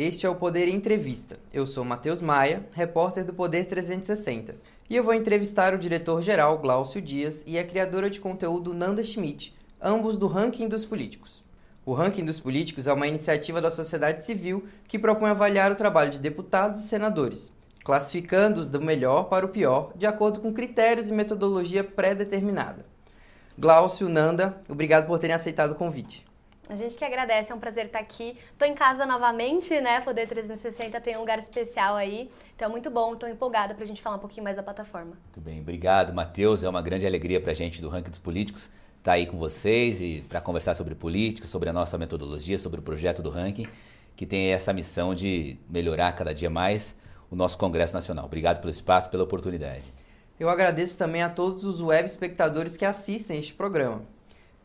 Este é o Poder Entrevista. Eu sou Matheus Maia, repórter do Poder 360, e eu vou entrevistar o diretor-geral Glaucio Dias e a criadora de conteúdo Nanda Schmidt, ambos do Ranking dos Políticos. O Ranking dos Políticos é uma iniciativa da sociedade civil que propõe avaliar o trabalho de deputados e senadores, classificando-os do melhor para o pior, de acordo com critérios e metodologia pré-determinada. Glaucio, Nanda, obrigado por terem aceitado o convite. A gente que agradece, é um prazer estar aqui. Estou em casa novamente, né? Poder 360 tem um lugar especial aí. Então é muito bom, estou empolgada para a gente falar um pouquinho mais da plataforma. Muito bem, obrigado, Matheus. É uma grande alegria para a gente do Ranking dos Políticos estar tá aí com vocês e para conversar sobre política, sobre a nossa metodologia, sobre o projeto do Ranking, que tem essa missão de melhorar cada dia mais o nosso Congresso Nacional. Obrigado pelo espaço, pela oportunidade. Eu agradeço também a todos os web espectadores que assistem este programa.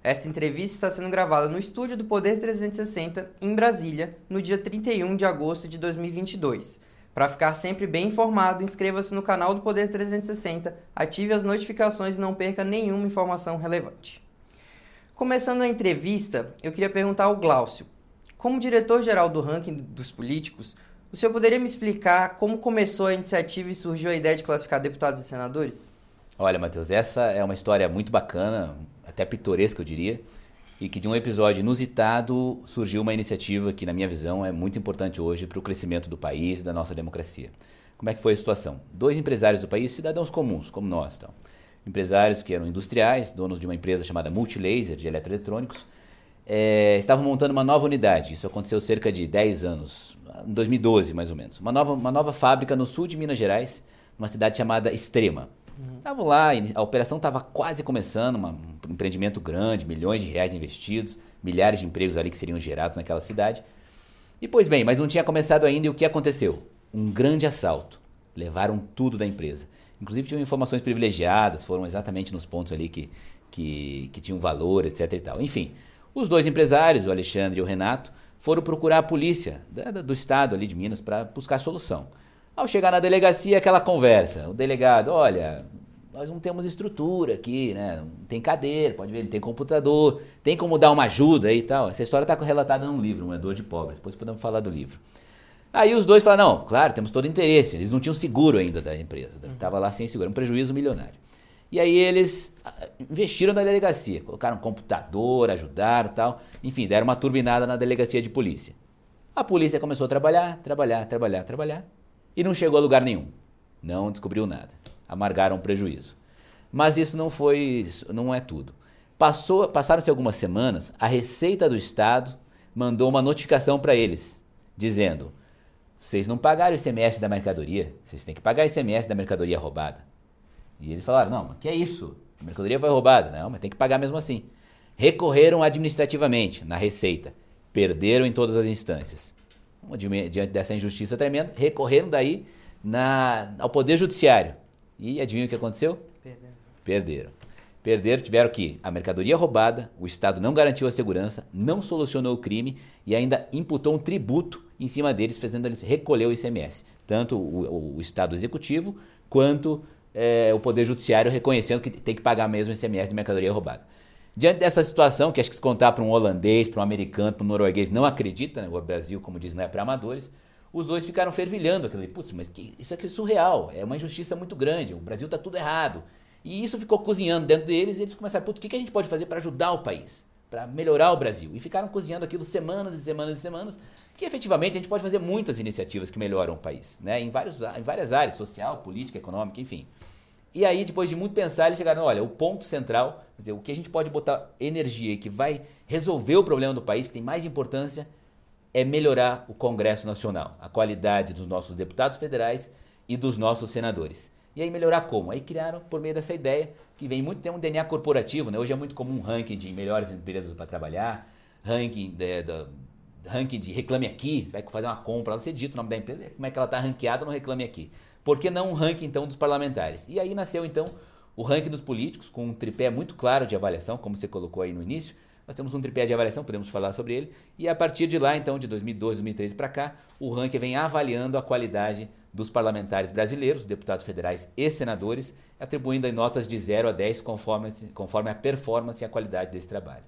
Esta entrevista está sendo gravada no estúdio do Poder 360, em Brasília, no dia 31 de agosto de 2022. Para ficar sempre bem informado, inscreva-se no canal do Poder 360, ative as notificações e não perca nenhuma informação relevante. Começando a entrevista, eu queria perguntar ao Glaucio, como diretor-geral do ranking dos políticos, o senhor poderia me explicar como começou a iniciativa e surgiu a ideia de classificar deputados e senadores? Olha, Matheus, essa é uma história muito bacana, até pitoresca, eu diria, e que de um episódio inusitado surgiu uma iniciativa que, na minha visão, é muito importante hoje para o crescimento do país e da nossa democracia. Como é que foi a situação? Dois empresários do país, cidadãos comuns, como nós, então. empresários que eram industriais, donos de uma empresa chamada Multilaser de eletroeletrônicos, é, estavam montando uma nova unidade. Isso aconteceu cerca de 10 anos, em 2012 mais ou menos. Uma nova, uma nova fábrica no sul de Minas Gerais, numa cidade chamada Extrema. Estavam uhum. lá, a operação estava quase começando, uma, um empreendimento grande, milhões de reais investidos, milhares de empregos ali que seriam gerados naquela cidade. E pois bem, mas não tinha começado ainda e o que aconteceu? Um grande assalto. Levaram tudo da empresa. Inclusive tinham informações privilegiadas, foram exatamente nos pontos ali que, que, que tinham valor, etc e tal. Enfim, os dois empresários, o Alexandre e o Renato, foram procurar a polícia do estado ali de Minas para buscar solução. Ao chegar na delegacia, aquela conversa. O delegado, olha, nós não temos estrutura aqui, né? Não tem cadeira, pode ver, não tem computador, tem como dar uma ajuda aí e tal. Essa história está relatada num livro, Um Dor de Pobres. Depois podemos falar do livro. Aí os dois falaram, não, claro, temos todo interesse. Eles não tinham seguro ainda da empresa. Estava lá sem seguro, um prejuízo milionário. E aí eles ah, investiram na delegacia, colocaram computador, ajudaram tal. Enfim, deram uma turbinada na delegacia de polícia. A polícia começou a trabalhar, trabalhar, trabalhar, trabalhar e não chegou a lugar nenhum. Não descobriu nada. Amargaram prejuízo. Mas isso não foi, não é tudo. Passaram-se algumas semanas, a Receita do Estado mandou uma notificação para eles, dizendo: vocês não pagaram o ICMS da mercadoria, vocês têm que pagar o ICMS da mercadoria roubada. E eles falaram: não, mas que é isso? A mercadoria foi roubada. Não, mas tem que pagar mesmo assim. Recorreram administrativamente na Receita, perderam em todas as instâncias diante dessa injustiça tremenda, recorreram daí na, ao Poder Judiciário. E adivinha o que aconteceu? Perderam. Perderam. Perderam, tiveram que a mercadoria roubada, o Estado não garantiu a segurança, não solucionou o crime e ainda imputou um tributo em cima deles, fazendo eles recolher o ICMS. Tanto o, o Estado Executivo quanto é, o Poder Judiciário reconhecendo que tem que pagar mesmo o ICMS de mercadoria roubada. Diante dessa situação, que acho que se contar para um holandês, para um americano, para um norueguês, não acredita, né? o Brasil, como diz, não é para amadores, os dois ficaram fervilhando aquilo. Putz, mas que, isso aqui é surreal, é uma injustiça muito grande, o Brasil está tudo errado. E isso ficou cozinhando dentro deles e eles começaram, putz, o que, que a gente pode fazer para ajudar o país? Para melhorar o Brasil. E ficaram cozinhando aquilo semanas e semanas e semanas, que efetivamente a gente pode fazer muitas iniciativas que melhoram o país, né? em, vários, em várias áreas, social, política, econômica, enfim. E aí, depois de muito pensar, eles chegaram, olha, o ponto central, dizer, o que a gente pode botar energia que vai resolver o problema do país, que tem mais importância, é melhorar o Congresso Nacional, a qualidade dos nossos deputados federais e dos nossos senadores. E aí melhorar como? Aí criaram, por meio dessa ideia, que vem muito, tem um DNA corporativo, né? Hoje é muito comum um ranking de melhores empresas para trabalhar, ranking de, de, ranking de Reclame Aqui, você vai fazer uma compra, você dita o nome da empresa, como é que ela está ranqueada no Reclame Aqui. Por que não um ranking então dos parlamentares? E aí nasceu então o ranking dos políticos, com um tripé muito claro de avaliação, como você colocou aí no início. Nós temos um tripé de avaliação, podemos falar sobre ele. E a partir de lá, então, de 2012, 2013 para cá, o ranking vem avaliando a qualidade dos parlamentares brasileiros, deputados federais e senadores, atribuindo notas de 0 a 10 conforme, conforme a performance e a qualidade desse trabalho.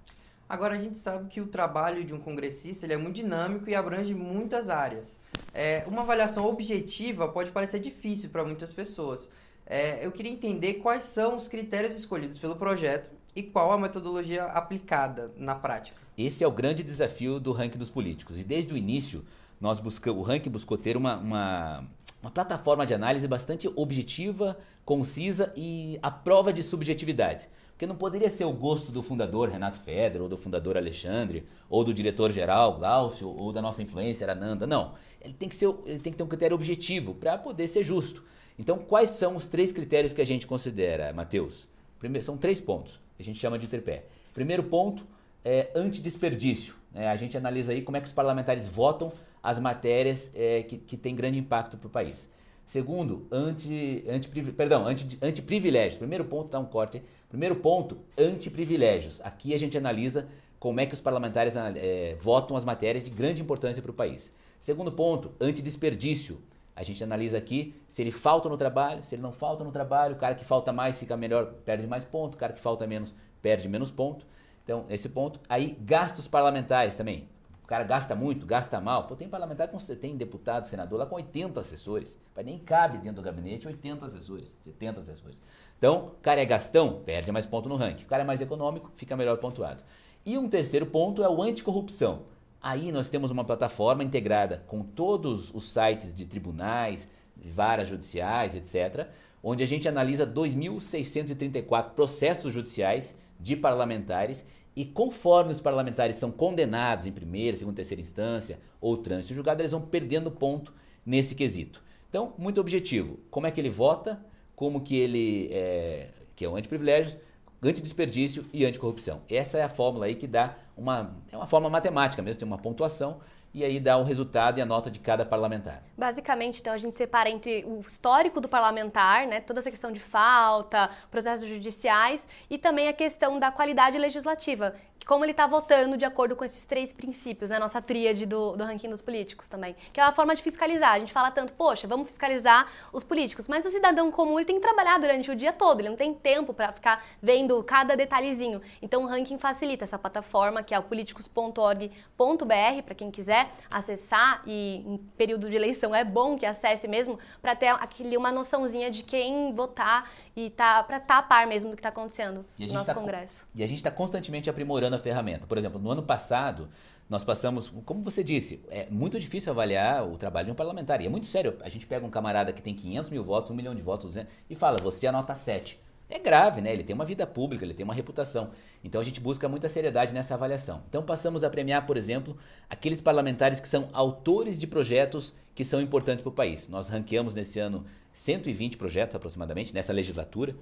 Agora, a gente sabe que o trabalho de um congressista ele é muito dinâmico e abrange muitas áreas. É, uma avaliação objetiva pode parecer difícil para muitas pessoas. É, eu queria entender quais são os critérios escolhidos pelo projeto e qual a metodologia aplicada na prática. Esse é o grande desafio do ranking dos políticos. E desde o início, nós buscamos, o ranking buscou ter uma, uma, uma plataforma de análise bastante objetiva, concisa e à prova de subjetividade. Porque não poderia ser o gosto do fundador Renato Feder, ou do fundador Alexandre, ou do diretor-geral Glaucio, ou da nossa influência Ananda. Não. Ele tem que, ser, ele tem que ter um critério objetivo para poder ser justo. Então, quais são os três critérios que a gente considera, Matheus? Primeiro, são três pontos, a gente chama de tripé. Primeiro ponto é antidesperdício. Né? A gente analisa aí como é que os parlamentares votam as matérias é, que, que têm grande impacto para o país. Segundo, anti, anti, perdão, anti, antiprivilégios. Primeiro ponto, dá um corte. Primeiro ponto, antiprivilégios. Aqui a gente analisa como é que os parlamentares é, votam as matérias de grande importância para o país. Segundo ponto, antidesperdício. A gente analisa aqui se ele falta no trabalho, se ele não falta no trabalho, o cara que falta mais fica melhor, perde mais ponto, o cara que falta menos perde menos ponto. Então, esse ponto. Aí, gastos parlamentares também. O cara gasta muito, gasta mal. Pô, tem parlamentar com tem deputado, senador lá com 80 assessores. Mas nem cabe dentro do gabinete 80 assessores, 70 assessores. Então, o cara é gastão, perde mais ponto no ranking. O cara é mais econômico, fica melhor pontuado. E um terceiro ponto é o anticorrupção. Aí nós temos uma plataforma integrada com todos os sites de tribunais, varas judiciais, etc., onde a gente analisa 2.634 processos judiciais de parlamentares e conforme os parlamentares são condenados em primeira, segunda, terceira instância ou trânsito julgado, eles vão perdendo ponto nesse quesito. Então, muito objetivo. Como é que ele vota? Como que ele é, que é o antiprivilégios, antidesperdício e anticorrupção. Essa é a fórmula aí que dá uma é uma forma matemática mesmo, tem uma pontuação e aí dá o resultado e a nota de cada parlamentar. Basicamente, então, a gente separa entre o histórico do parlamentar, né, toda essa questão de falta, processos judiciais e também a questão da qualidade legislativa, como ele está votando de acordo com esses três princípios, né? Nossa tríade do, do ranking dos políticos também. Que é uma forma de fiscalizar. A gente fala tanto, poxa, vamos fiscalizar os políticos. Mas o cidadão comum ele tem que trabalhar durante o dia todo, ele não tem tempo para ficar vendo cada detalhezinho. Então o ranking facilita essa plataforma que é o políticos.org.br, para quem quiser acessar e em período de eleição é bom que acesse mesmo para ter aquele, uma noçãozinha de quem votar e tá para estar tá a par mesmo do que está acontecendo no nosso tá, Congresso. E a gente está constantemente aprimorando a ferramenta. Por exemplo, no ano passado, nós passamos, como você disse, é muito difícil avaliar o trabalho de um parlamentar. E é muito sério. A gente pega um camarada que tem 500 mil votos, 1 milhão de votos, 200, e fala, você anota 7. É grave, né? Ele tem uma vida pública, ele tem uma reputação. Então a gente busca muita seriedade nessa avaliação. Então passamos a premiar, por exemplo, aqueles parlamentares que são autores de projetos que são importantes para o país. Nós ranqueamos nesse ano 120 projetos aproximadamente, nessa legislatura.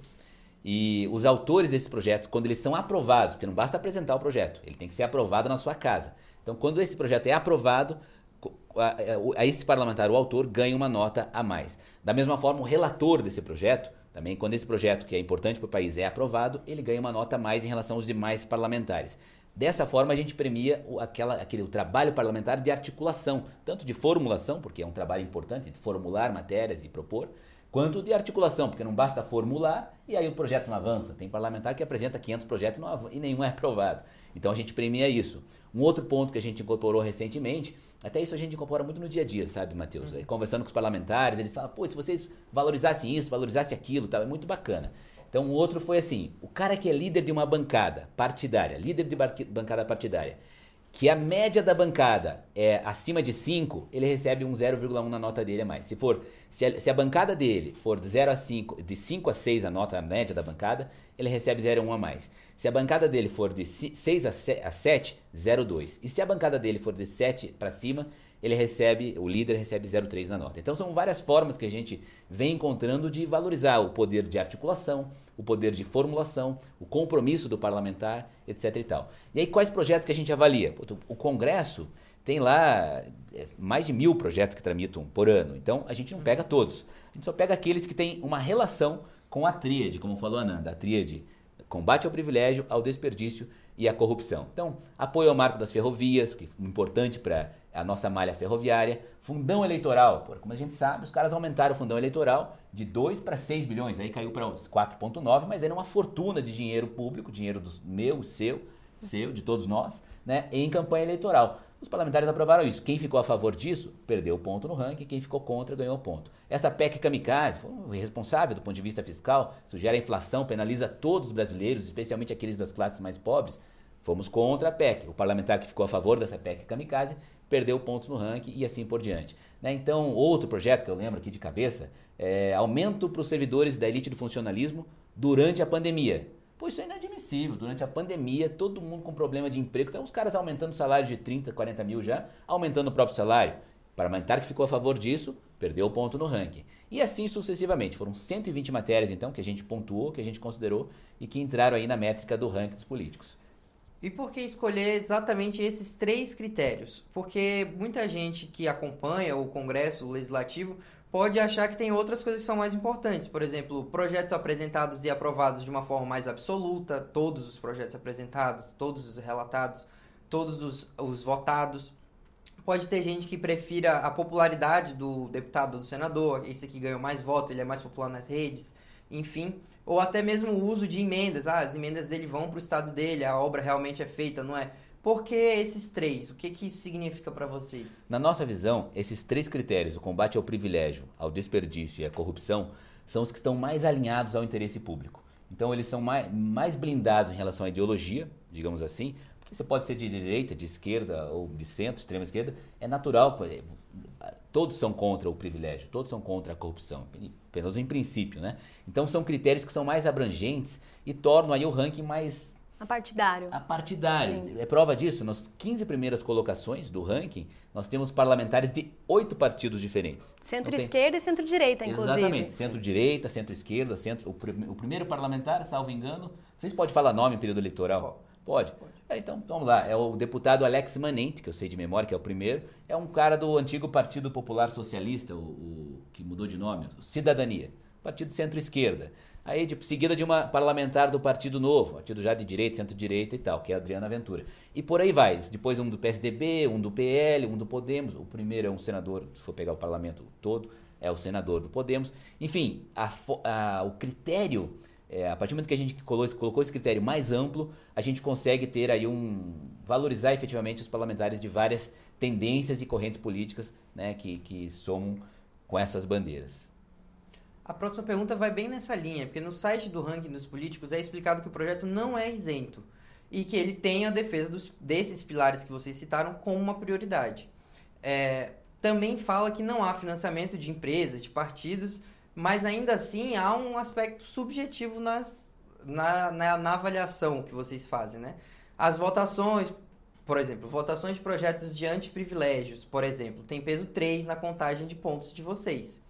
E os autores desses projetos, quando eles são aprovados, porque não basta apresentar o projeto, ele tem que ser aprovado na sua casa. Então, quando esse projeto é aprovado, a, esse parlamentar, o autor, ganha uma nota a mais. Da mesma forma, o relator desse projeto, também, quando esse projeto, que é importante para o país, é aprovado, ele ganha uma nota a mais em relação aos demais parlamentares. Dessa forma, a gente premia o, aquela, aquele, o trabalho parlamentar de articulação, tanto de formulação, porque é um trabalho importante de formular matérias e propor, quanto de articulação, porque não basta formular e aí o projeto não avança. Tem parlamentar que apresenta 500 projetos e nenhum é aprovado. Então a gente premia isso. Um outro ponto que a gente incorporou recentemente, até isso a gente incorpora muito no dia a dia, sabe, Matheus? Uhum. Conversando com os parlamentares, eles falam, pô, se vocês valorizassem isso, valorizassem aquilo, tá, é muito bacana. Então, o outro foi assim: o cara que é líder de uma bancada partidária, líder de bancada partidária, que a média da bancada é acima de 5, ele recebe um 0,1 na nota dele a mais. Se for se a, se a, bancada dele for de 0 a 5, de 5 a 6 a nota a média da bancada, ele recebe 0,1 a mais. Se a bancada dele for de 6 a 7, 0,2. E se a bancada dele for de 7 para cima, ele recebe, o líder recebe 0,3 na nota. Então são várias formas que a gente vem encontrando de valorizar o poder de articulação, o poder de formulação, o compromisso do parlamentar, etc e tal. E aí quais projetos que a gente avalia? O Congresso tem lá é, mais de mil projetos que tramitam por ano, então a gente não pega todos. A gente só pega aqueles que têm uma relação com a tríade, como falou a Ananda, a tríade combate ao privilégio, ao desperdício e à corrupção. Então, apoio ao marco das ferrovias, que é importante para a nossa malha ferroviária, fundão eleitoral, porque como a gente sabe, os caras aumentaram o fundão eleitoral de 2 para 6 bilhões, aí caiu para 4,9, mas era uma fortuna de dinheiro público, dinheiro meu, seu, seu, de todos nós, né, em campanha eleitoral. Os parlamentares aprovaram isso. Quem ficou a favor disso, perdeu ponto no ranking, quem ficou contra, ganhou ponto. Essa PEC kamikaze foi irresponsável do ponto de vista fiscal, isso gera inflação, penaliza todos os brasileiros, especialmente aqueles das classes mais pobres. Fomos contra a PEC. O parlamentar que ficou a favor dessa PEC kamikaze perdeu pontos no ranking e assim por diante. Né? Então, outro projeto que eu lembro aqui de cabeça é aumento para os servidores da elite do funcionalismo durante a pandemia. Pô, isso é inadmissível. Durante a pandemia, todo mundo com problema de emprego. Então, os caras aumentando o salário de 30, 40 mil já, aumentando o próprio salário. O parlamentar que ficou a favor disso, perdeu o ponto no ranking. E assim sucessivamente. Foram 120 matérias, então, que a gente pontuou, que a gente considerou e que entraram aí na métrica do ranking dos políticos. E por que escolher exatamente esses três critérios? Porque muita gente que acompanha o Congresso Legislativo pode achar que tem outras coisas que são mais importantes. Por exemplo, projetos apresentados e aprovados de uma forma mais absoluta, todos os projetos apresentados, todos os relatados, todos os, os votados. Pode ter gente que prefira a popularidade do deputado ou do senador, esse aqui ganhou mais votos, ele é mais popular nas redes enfim, ou até mesmo o uso de emendas. Ah, as emendas dele vão para o estado dele, a obra realmente é feita, não é? Por que esses três? O que, que isso significa para vocês? Na nossa visão, esses três critérios, o combate ao privilégio, ao desperdício e à corrupção, são os que estão mais alinhados ao interesse público. Então, eles são mais, mais blindados em relação à ideologia, digamos assim, porque você pode ser de direita, de esquerda ou de centro, extrema esquerda, é natural todos são contra o privilégio, todos são contra a corrupção, pelo menos em princípio, né? Então são critérios que são mais abrangentes e tornam aí o ranking mais Apartidário. Apartidário. Sim. É prova disso, nas 15 primeiras colocações do ranking, nós temos parlamentares de oito partidos diferentes. Centro-esquerda tem... e centro-direita, inclusive. Exatamente. Centro-direita, centro-esquerda, centro... O, pr... o, primeiro parlamentar, salvo engano, vocês podem falar nome em período eleitoral? Pode. Pode. É, então, vamos lá. É o deputado Alex Manente, que eu sei de memória, que é o primeiro. É um cara do antigo Partido Popular Socialista, o, o que mudou de nome, Cidadania. Partido centro-esquerda. Aí, de, seguida de uma parlamentar do Partido Novo, partido já de direita, centro-direita e tal, que é a Adriana Ventura. E por aí vai. Depois um do PSDB, um do PL, um do Podemos. O primeiro é um senador, se for pegar o parlamento todo, é o senador do Podemos. Enfim, a, a, o critério é, a partir do momento que a gente colocou, colocou esse critério mais amplo, a gente consegue ter aí um valorizar efetivamente os parlamentares de várias tendências e correntes políticas né, que, que somam com essas bandeiras. A próxima pergunta vai bem nessa linha, porque no site do ranking dos políticos é explicado que o projeto não é isento e que ele tem a defesa dos, desses pilares que vocês citaram como uma prioridade. É, também fala que não há financiamento de empresas, de partidos mas ainda assim há um aspecto subjetivo nas, na, na, na, avaliação que vocês fazem, né? As votações, por exemplo, votações de projetos de antiprivilégios, por exemplo, tem peso 3 na contagem de pontos de vocês.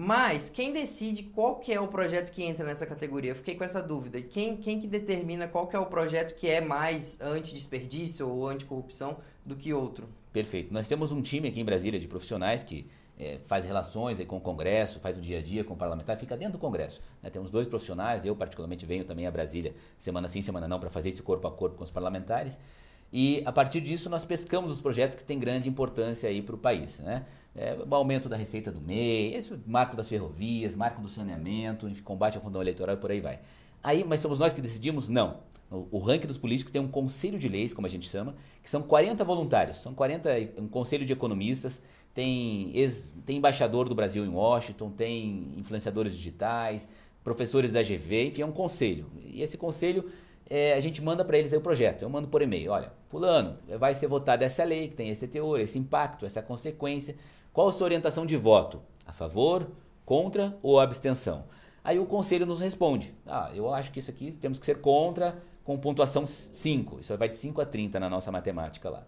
Mas quem decide qual que é o projeto que entra nessa categoria? Eu fiquei com essa dúvida. Quem, quem que determina qual que é o projeto que é mais anti-desperdício ou anticorrupção do que outro? Perfeito. Nós temos um time aqui em Brasília de profissionais que é, faz relações com o Congresso, faz o dia a dia com o parlamentar, fica dentro do Congresso. Né? Temos dois profissionais, eu particularmente venho também a Brasília semana sim, semana não, para fazer esse corpo a corpo com os parlamentares. E a partir disso nós pescamos os projetos que têm grande importância aí para o país. Né? É, o aumento da receita do MEI, esse marco das ferrovias, marco do saneamento, combate ao fundão eleitoral e por aí vai. Aí, mas somos nós que decidimos? Não. O, o ranking dos políticos tem um conselho de leis, como a gente chama, que são 40 voluntários, são 40, um conselho de economistas, tem, ex, tem embaixador do Brasil em Washington, tem influenciadores digitais, professores da GV, enfim, é um conselho. E esse conselho, é, a gente manda para eles o projeto. Eu mando por e-mail, olha, fulano, vai ser votada essa lei, que tem esse teor, esse impacto, essa consequência. Qual a sua orientação de voto? A favor, contra ou abstenção? Aí o conselho nos responde, ah, eu acho que isso aqui temos que ser contra com pontuação 5. Isso vai de 5 a 30 na nossa matemática lá.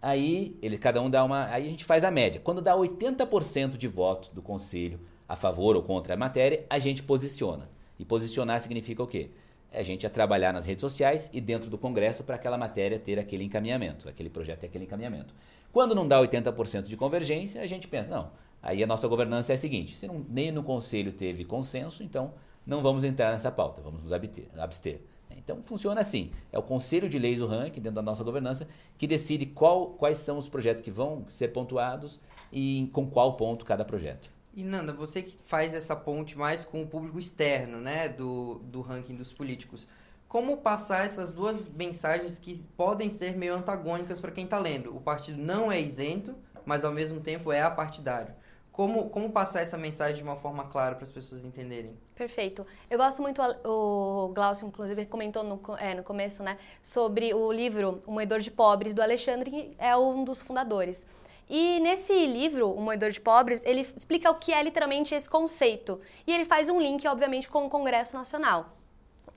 Aí ele, cada um dá uma. Aí a gente faz a média. Quando dá 80% de votos do conselho a favor ou contra a matéria, a gente posiciona. E posicionar significa o quê? É a gente a trabalhar nas redes sociais e dentro do Congresso para aquela matéria ter aquele encaminhamento, aquele projeto ter aquele encaminhamento. Quando não dá 80% de convergência, a gente pensa, não, aí a nossa governança é a seguinte, se não, nem no Conselho teve consenso, então não vamos entrar nessa pauta, vamos nos abster. abster. Então funciona assim: é o Conselho de Leis do ranking, dentro da nossa governança, que decide qual, quais são os projetos que vão ser pontuados e com qual ponto cada projeto. E Nanda, você que faz essa ponte mais com o público externo, né, do, do ranking dos políticos, como passar essas duas mensagens que podem ser meio antagônicas para quem está lendo. O partido não é isento, mas ao mesmo tempo é apartidário. Como, como passar essa mensagem de uma forma clara para as pessoas entenderem? Perfeito. Eu gosto muito, o Glaucio, inclusive, comentou no, é, no começo, né, sobre o livro O Moedor de Pobres, do Alexandre, que é um dos fundadores. E nesse livro, O Moedor de Pobres, ele explica o que é literalmente esse conceito. E ele faz um link, obviamente, com o Congresso Nacional.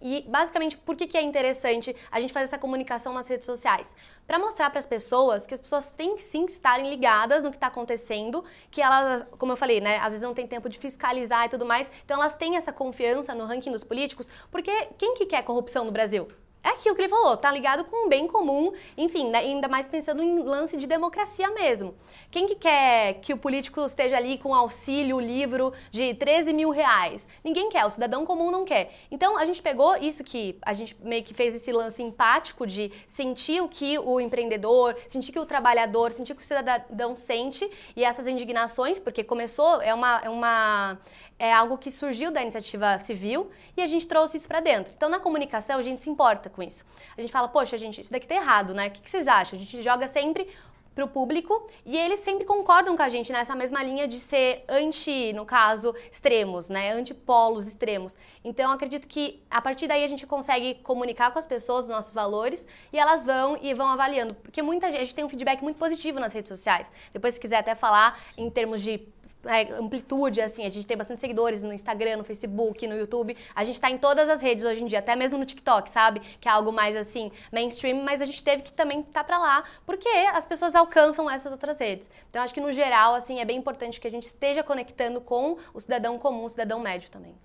E basicamente, por que, que é interessante a gente fazer essa comunicação nas redes sociais? Para mostrar para as pessoas que as pessoas têm que sim estarem ligadas no que está acontecendo, que elas, como eu falei, né, às vezes não tem tempo de fiscalizar e tudo mais, então elas têm essa confiança no ranking dos políticos, porque quem que quer corrupção no Brasil? É aquilo que ele falou, tá ligado com o bem comum, enfim, né, ainda mais pensando em lance de democracia mesmo. Quem que quer que o político esteja ali com auxílio, livro de 13 mil reais? Ninguém quer, o cidadão comum não quer. Então a gente pegou isso que a gente meio que fez esse lance empático de sentir o que o empreendedor, sentir que o trabalhador, sentir que o cidadão sente e essas indignações, porque começou, é uma, é uma é algo que surgiu da iniciativa civil e a gente trouxe isso para dentro. Então, na comunicação, a gente se importa com isso. A gente fala, poxa, gente, isso daqui tá errado, né? O que, vocês acham? A gente joga sempre para o público e eles sempre concordam com a gente nessa mesma linha de ser anti, no caso, extremos, né? Antipolos extremos. Então, acredito que a partir daí a gente consegue comunicar com as pessoas os nossos valores e elas vão e vão avaliando. Porque muita gente tem um feedback muito positivo nas redes sociais. Depois, se quiser até falar em termos de é, amplitude, assim, a gente tem bastante seguidores no Instagram, no Facebook, no YouTube. A gente está em todas as redes hoje em dia, até mesmo no TikTok, sabe? Que é algo mais assim, mainstream, mas a gente teve que também estar tá para lá, porque as pessoas alcançam essas outras redes. Então acho que no geral, assim, é bem importante que a gente esteja conectando com o cidadão comum, o cidadão médio também.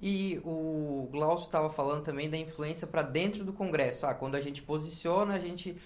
E o Glaucio estava falando também da influência para dentro do Congresso. Ah, quando a gente posiciona, a gente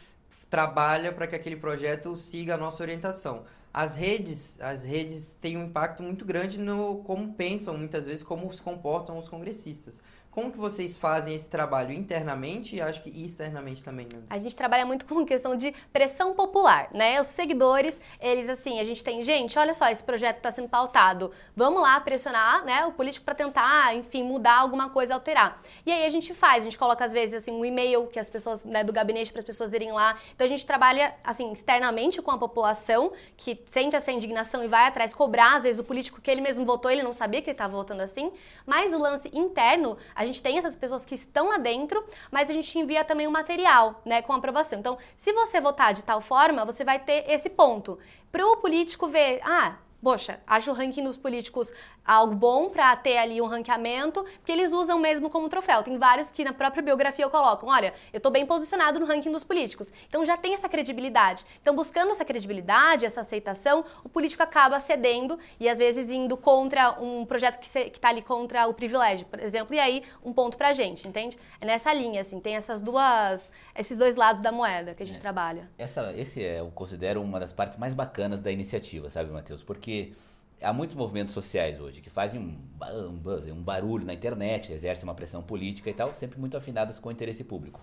trabalha para que aquele projeto siga a nossa orientação as redes, as redes têm um impacto muito grande no como pensam muitas vezes, como se comportam os congressistas. Como que vocês fazem esse trabalho internamente e acho que externamente também, né? A gente trabalha muito com questão de pressão popular, né? Os seguidores, eles assim, a gente tem, gente, olha só, esse projeto está sendo pautado. Vamos lá pressionar, né, o político para tentar, enfim, mudar alguma coisa, alterar. E aí a gente faz, a gente coloca às vezes assim um e-mail que as pessoas, né, do gabinete para as pessoas irem lá. Então a gente trabalha assim externamente com a população que sente essa indignação e vai atrás cobrar às vezes o político que ele mesmo votou, ele não sabia que ele estava votando assim. Mas o lance interno, a gente tem essas pessoas que estão lá dentro, mas a gente envia também o material, né, com aprovação. Então, se você votar de tal forma, você vai ter esse ponto. Para o político ver, ah, poxa, acho o ranking dos políticos algo bom para ter ali um ranqueamento, porque eles usam mesmo como troféu. Tem vários que na própria biografia colocam, olha, eu estou bem posicionado no ranking dos políticos. Então já tem essa credibilidade. Então buscando essa credibilidade, essa aceitação, o político acaba cedendo e às vezes indo contra um projeto que está ali contra o privilégio, por exemplo, e aí um ponto pra gente, entende? É nessa linha, assim, tem essas duas, esses dois lados da moeda que a gente é. trabalha. Essa, esse é, eu considero uma das partes mais bacanas da iniciativa, sabe, Matheus? Porque há muitos movimentos sociais hoje que fazem um, buzz, um barulho na internet, exercem uma pressão política e tal, sempre muito afinadas com o interesse público.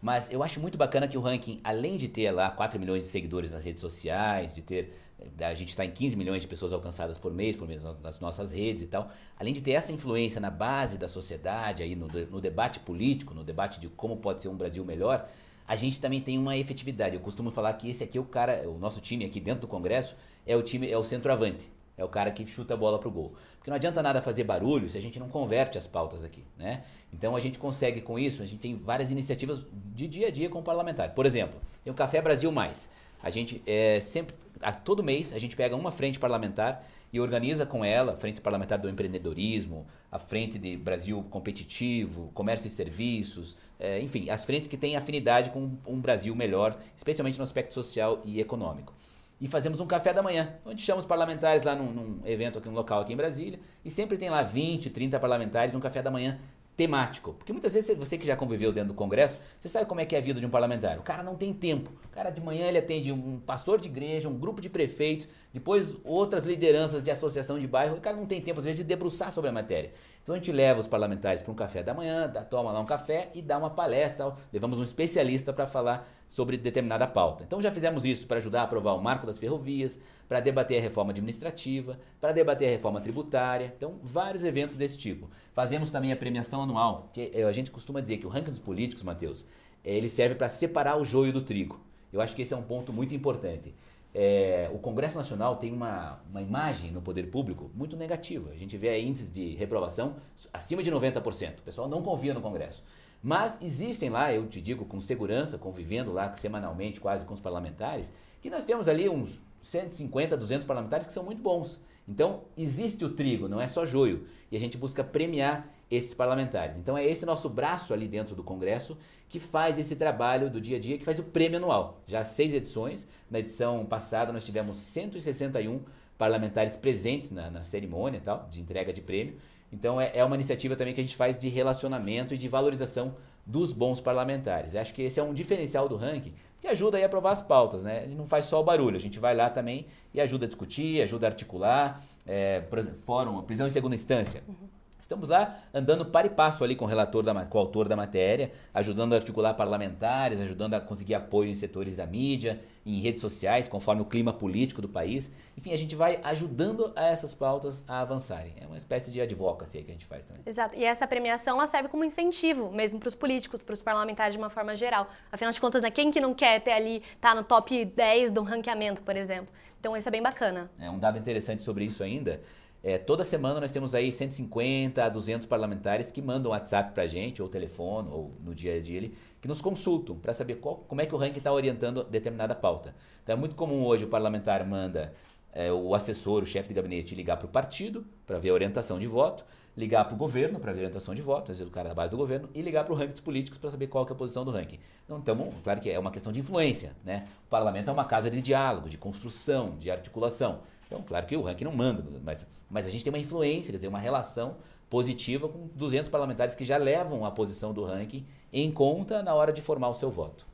Mas eu acho muito bacana que o ranking, além de ter lá 4 milhões de seguidores nas redes sociais, de ter. A gente está em 15 milhões de pessoas alcançadas por mês, por mês nas nossas redes e tal. Além de ter essa influência na base da sociedade, aí no, no debate político, no debate de como pode ser um Brasil melhor, a gente também tem uma efetividade. Eu costumo falar que esse aqui é o cara, o nosso time aqui dentro do Congresso, é o time, é o centroavante. É o cara que chuta a bola pro gol. Porque não adianta nada fazer barulho se a gente não converte as pautas aqui, né? Então a gente consegue com isso, a gente tem várias iniciativas de dia a dia com o parlamentar. Por exemplo, tem o Café Brasil Mais. A gente é, sempre, a, todo mês, a gente pega uma frente parlamentar e organiza com ela, a frente parlamentar do empreendedorismo, a frente de Brasil competitivo, comércio e serviços, é, enfim, as frentes que têm afinidade com um Brasil melhor, especialmente no aspecto social e econômico e fazemos um café da manhã, onde chamamos parlamentares lá num, num, evento aqui, um local aqui em Brasília, e sempre tem lá 20, 30 parlamentares num café da manhã temático. Porque muitas vezes você que já conviveu dentro do Congresso, você sabe como é que é a vida de um parlamentar. O cara não tem tempo. O cara de manhã ele atende um pastor de igreja, um grupo de prefeitos, depois outras lideranças de associação de bairro, o cara não tem tempo às vezes de debruçar sobre a matéria. Então a gente leva os parlamentares para um café da manhã, dá, toma lá um café e dá uma palestra, levamos um especialista para falar sobre determinada pauta. Então já fizemos isso para ajudar a aprovar o marco das ferrovias, para debater a reforma administrativa, para debater a reforma tributária. Então, vários eventos desse tipo. Fazemos também a premiação anual, que eh, a gente costuma dizer que o ranking dos políticos, Matheus, eh, ele serve para separar o joio do trigo. Eu acho que esse é um ponto muito importante. É, o Congresso Nacional tem uma, uma imagem no poder público muito negativa. A gente vê índices de reprovação acima de 90%. O pessoal não confia no Congresso. Mas existem lá, eu te digo com segurança, convivendo lá semanalmente quase com os parlamentares, que nós temos ali uns 150, 200 parlamentares que são muito bons. Então, existe o trigo, não é só joio. E a gente busca premiar esses parlamentares. Então, é esse nosso braço ali dentro do Congresso que faz esse trabalho do dia a dia, que faz o prêmio anual. Já seis edições. Na edição passada, nós tivemos 161 parlamentares presentes na, na cerimônia tal, de entrega de prêmio. Então é, é uma iniciativa também que a gente faz de relacionamento e de valorização dos bons parlamentares. Acho que esse é um diferencial do ranking que ajuda aí a aprovar as pautas, né? Ele não faz só o barulho, a gente vai lá também e ajuda a discutir, ajuda a articular, é, por exemplo, fórum, prisão em segunda instância. Uhum. Estamos lá andando para e passo ali com o relator, da, com o autor da matéria, ajudando a articular parlamentares, ajudando a conseguir apoio em setores da mídia, em redes sociais, conforme o clima político do país. Enfim, a gente vai ajudando a essas pautas a avançarem. É uma espécie de advocacy que a gente faz também. Exato. E essa premiação ela serve como incentivo mesmo para os políticos, para os parlamentares de uma forma geral. Afinal de contas, né, quem que não quer ter ali, tá no top 10 do ranqueamento, por exemplo? Então, isso é bem bacana. É um dado interessante sobre isso ainda é, toda semana nós temos aí 150 a 200 parlamentares que mandam WhatsApp para gente, ou telefone, ou no dia a dia, que nos consultam para saber qual, como é que o ranking está orientando determinada pauta. Então é muito comum hoje o parlamentar manda é, o assessor, o chefe de gabinete, ligar para o partido para ver a orientação de voto, ligar para o governo para ver a orientação de voto, às vezes o cara da base do governo, e ligar para o ranking dos políticos para saber qual é a posição do ranking. Então, então, claro que é uma questão de influência. Né? O parlamento é uma casa de diálogo, de construção, de articulação. Então, claro que o ranking não manda, mas, mas a gente tem uma influência, quer dizer, uma relação positiva com 200 parlamentares que já levam a posição do ranking em conta na hora de formar o seu voto.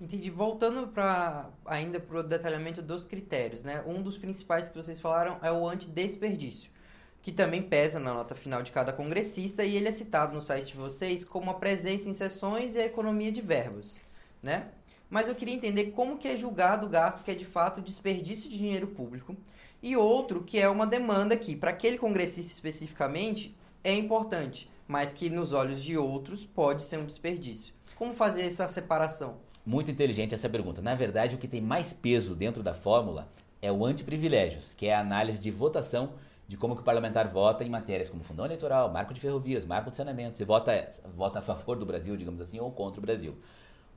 Entendi. Voltando ainda para o detalhamento dos critérios, né? Um dos principais que vocês falaram é o antidesperdício, que também pesa na nota final de cada congressista e ele é citado no site de vocês como a presença em sessões e a economia de verbos, né? Mas eu queria entender como que é julgado o gasto que é de fato desperdício de dinheiro público e outro que é uma demanda que, para aquele congressista especificamente, é importante, mas que nos olhos de outros pode ser um desperdício. Como fazer essa separação? Muito inteligente essa pergunta. Na verdade, o que tem mais peso dentro da fórmula é o antiprivilégios, que é a análise de votação de como que o parlamentar vota em matérias como fundão eleitoral, marco de ferrovias, marco de saneamento, se vota, vota a favor do Brasil, digamos assim, ou contra o Brasil.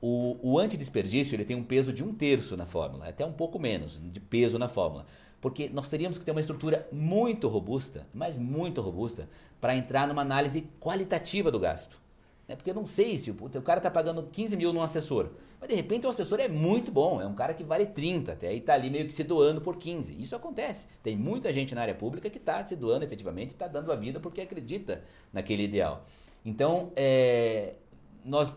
O, o antidesperdício ele tem um peso de um terço na fórmula, até um pouco menos de peso na fórmula. Porque nós teríamos que ter uma estrutura muito robusta, mas muito robusta, para entrar numa análise qualitativa do gasto. É porque eu não sei se o, o cara está pagando 15 mil num assessor, mas de repente o assessor é muito bom, é um cara que vale 30 até, e está ali meio que se doando por 15. Isso acontece. Tem muita gente na área pública que está se doando efetivamente, está dando a vida porque acredita naquele ideal. Então, é, nós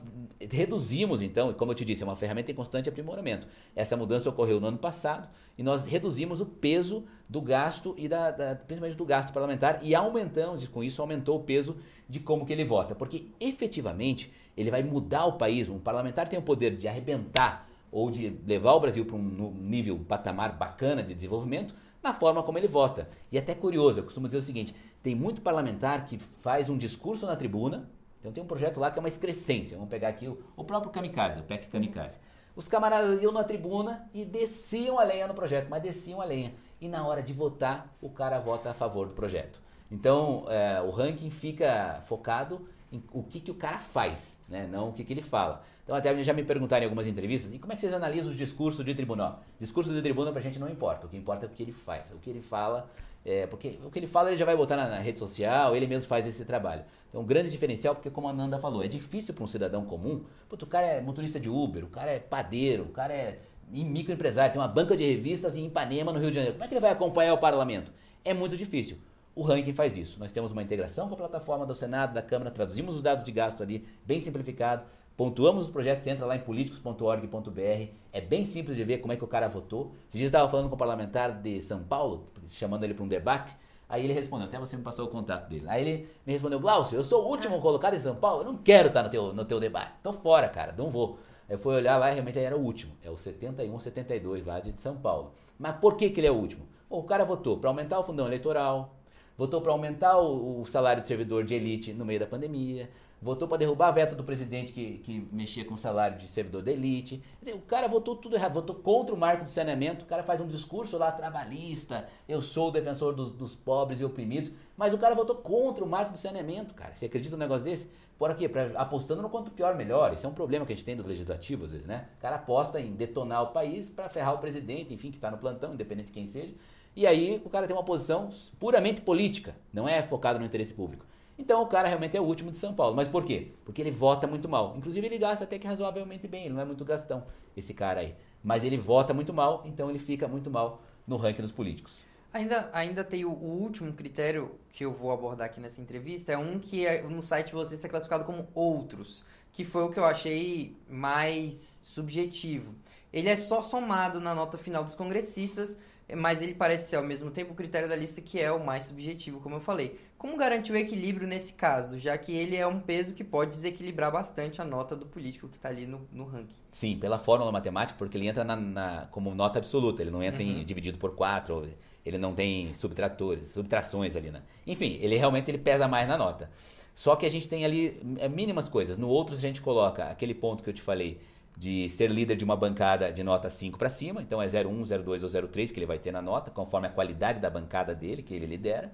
reduzimos, então, como eu te disse, é uma ferramenta em constante aprimoramento. Essa mudança ocorreu no ano passado e nós reduzimos o peso do gasto e da, da, principalmente do gasto parlamentar e aumentamos, e com isso aumentou o peso de como que ele vota. Porque efetivamente ele vai mudar o país. Um parlamentar tem o poder de arrebentar ou de levar o Brasil para um nível, um patamar bacana de desenvolvimento na forma como ele vota. E é até curioso, eu costumo dizer o seguinte: tem muito parlamentar que faz um discurso na tribuna então tem um projeto lá que é uma excrescência. Vamos pegar aqui o, o próprio Kamikaze, o PEC Kamikaze. Os camaradas iam na tribuna e desciam a lenha no projeto, mas desciam a lenha. E na hora de votar, o cara vota a favor do projeto. Então é, o ranking fica focado em o que, que o cara faz, né? não o que, que ele fala. Então até já me perguntaram em algumas entrevistas, e como é que vocês analisam os discursos de tribunal? Discurso de tribuna pra gente não importa, o que importa é o que ele faz. O que ele fala é, porque o que ele fala ele já vai botar na, na, rede social, ele mesmo faz esse trabalho. Então, um grande diferencial, porque como a Nanda falou, é difícil para um cidadão comum. Puto, o cara é motorista de Uber, o cara é padeiro, o cara é microempresário, tem uma banca de revistas em Ipanema, no Rio de Janeiro. Como é que ele vai acompanhar o parlamento? É muito difícil. O ranking faz isso. Nós temos uma integração com a plataforma do Senado, da Câmara, traduzimos os dados de gasto ali, bem simplificado. Pontuamos os projetos, você entra lá em políticos.org.br. É bem simples de ver como é que o cara votou. Se dias estava falando com um parlamentar de São Paulo, chamando ele para um debate. Aí ele respondeu, até você me passou o contato dele. Aí ele me respondeu, Glaucio, eu sou o último colocado em São Paulo, eu não quero estar no teu, no teu debate. Tô fora, cara, não vou. Eu fui olhar lá e realmente ele era o último. É o 71, 72 lá de São Paulo. Mas por que, que ele é o último? o cara votou para aumentar o fundão eleitoral, votou para aumentar o, o, salário de servidor de elite no meio da pandemia, votou para derrubar a veto do presidente que, que mexia com o salário de servidor de elite. O cara votou tudo errado, votou contra o marco de saneamento, o cara faz um discurso lá trabalhista, eu sou o defensor dos, dos pobres e oprimidos, mas o cara votou contra o marco de saneamento, cara. Você acredita num negócio desse? Por quê? Pra, apostando no quanto pior, melhor. Isso é um problema que a gente tem do legislativo, às vezes, né? O cara aposta em detonar o país para ferrar o presidente, enfim, que está no plantão, independente de quem seja. E aí o cara tem uma posição puramente política, não é focado no interesse público. Então o cara realmente é o último de São Paulo. Mas por quê? Porque ele vota muito mal. Inclusive ele gasta até que razoavelmente bem, ele não é muito gastão, esse cara aí. Mas ele vota muito mal, então ele fica muito mal no ranking dos políticos. Ainda, ainda tem o, o, último critério que eu vou abordar aqui nessa entrevista, é um que é, no site de vocês está classificado como outros, que foi o que eu achei mais subjetivo. Ele é só somado na nota final dos congressistas, mas ele parece ser ao mesmo tempo o critério da lista que é o mais subjetivo, como eu falei. Como garantir o equilíbrio nesse caso, já que ele é um peso que pode desequilibrar bastante a nota do político que está ali no, no, ranking? Sim, pela fórmula matemática, porque ele entra na, na como nota absoluta, ele não entra uhum. em dividido por quatro, ele não tem subtratores, subtrações ali, né? Enfim, ele realmente ele pesa mais na nota. Só que a gente tem ali é, mínimas coisas. No outros a gente coloca aquele ponto que eu te falei de ser líder de uma bancada de nota 5 para cima, então é 01, 02 ou 03 que ele vai ter na nota, conforme a qualidade da bancada dele, que ele lidera.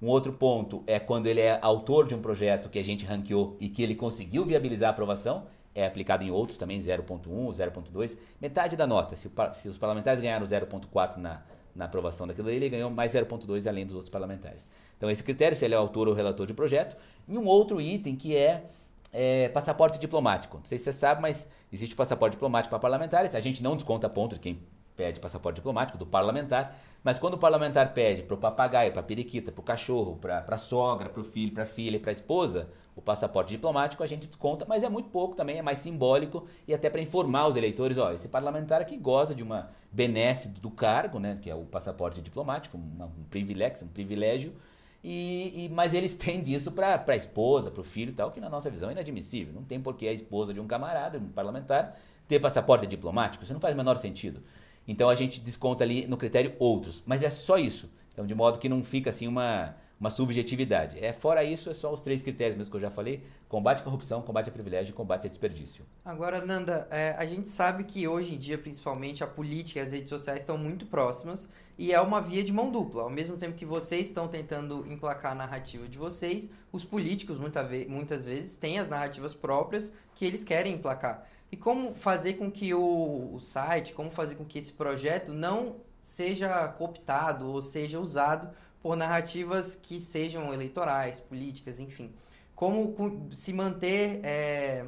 Um outro ponto é quando ele é autor de um projeto que a gente ranqueou e que ele conseguiu viabilizar a aprovação, é aplicado em outros também, 0.1, 0.2, metade da nota. Se, o, se, os parlamentares ganharam 0.4 na, na aprovação daquilo ele ganhou mais 0.2 além dos outros parlamentares. Então esse critério, se ele é autor ou relator de projeto. E um outro item que é é, passaporte diplomático. Não sei se você sabe, mas existe passaporte diplomático para parlamentares. A gente não desconta ponto de quem pede passaporte diplomático, do parlamentar. Mas quando o parlamentar pede para o papagaio, para a periquita, para o cachorro, para a sogra, para o filho, para a filha e para a esposa, o passaporte diplomático a gente desconta, mas é muito pouco também, é mais simbólico e até para informar os eleitores, ó, esse parlamentar aqui goza de uma benesse do cargo, né, que é o passaporte diplomático, um, privilégio, um privilégio, e, e, mas eles têm disso para a esposa, para o filho e tal, que na nossa visão é inadmissível. Não tem por que a esposa de um camarada, um parlamentar, ter passaporte diplomático. Isso não faz o menor sentido. Então a gente desconta ali no critério outros. Mas é só isso. Então, de modo que não fica assim uma, uma subjetividade. É fora isso, é só os três critérios mesmo que eu já falei: combate à corrupção, combate a privilégio e combate a desperdício. Agora, Nanda, é, a gente sabe que hoje em dia, principalmente, a política e as redes sociais estão muito próximas e é uma via de mão dupla. Ao mesmo tempo que vocês estão tentando emplacar a narrativa de vocês, os políticos muita ve muitas vezes têm as narrativas próprias que eles querem emplacar. E como fazer com que o, o site, como fazer com que esse projeto não seja cooptado ou seja usado por narrativas que sejam eleitorais, políticas, enfim. Como se manter é,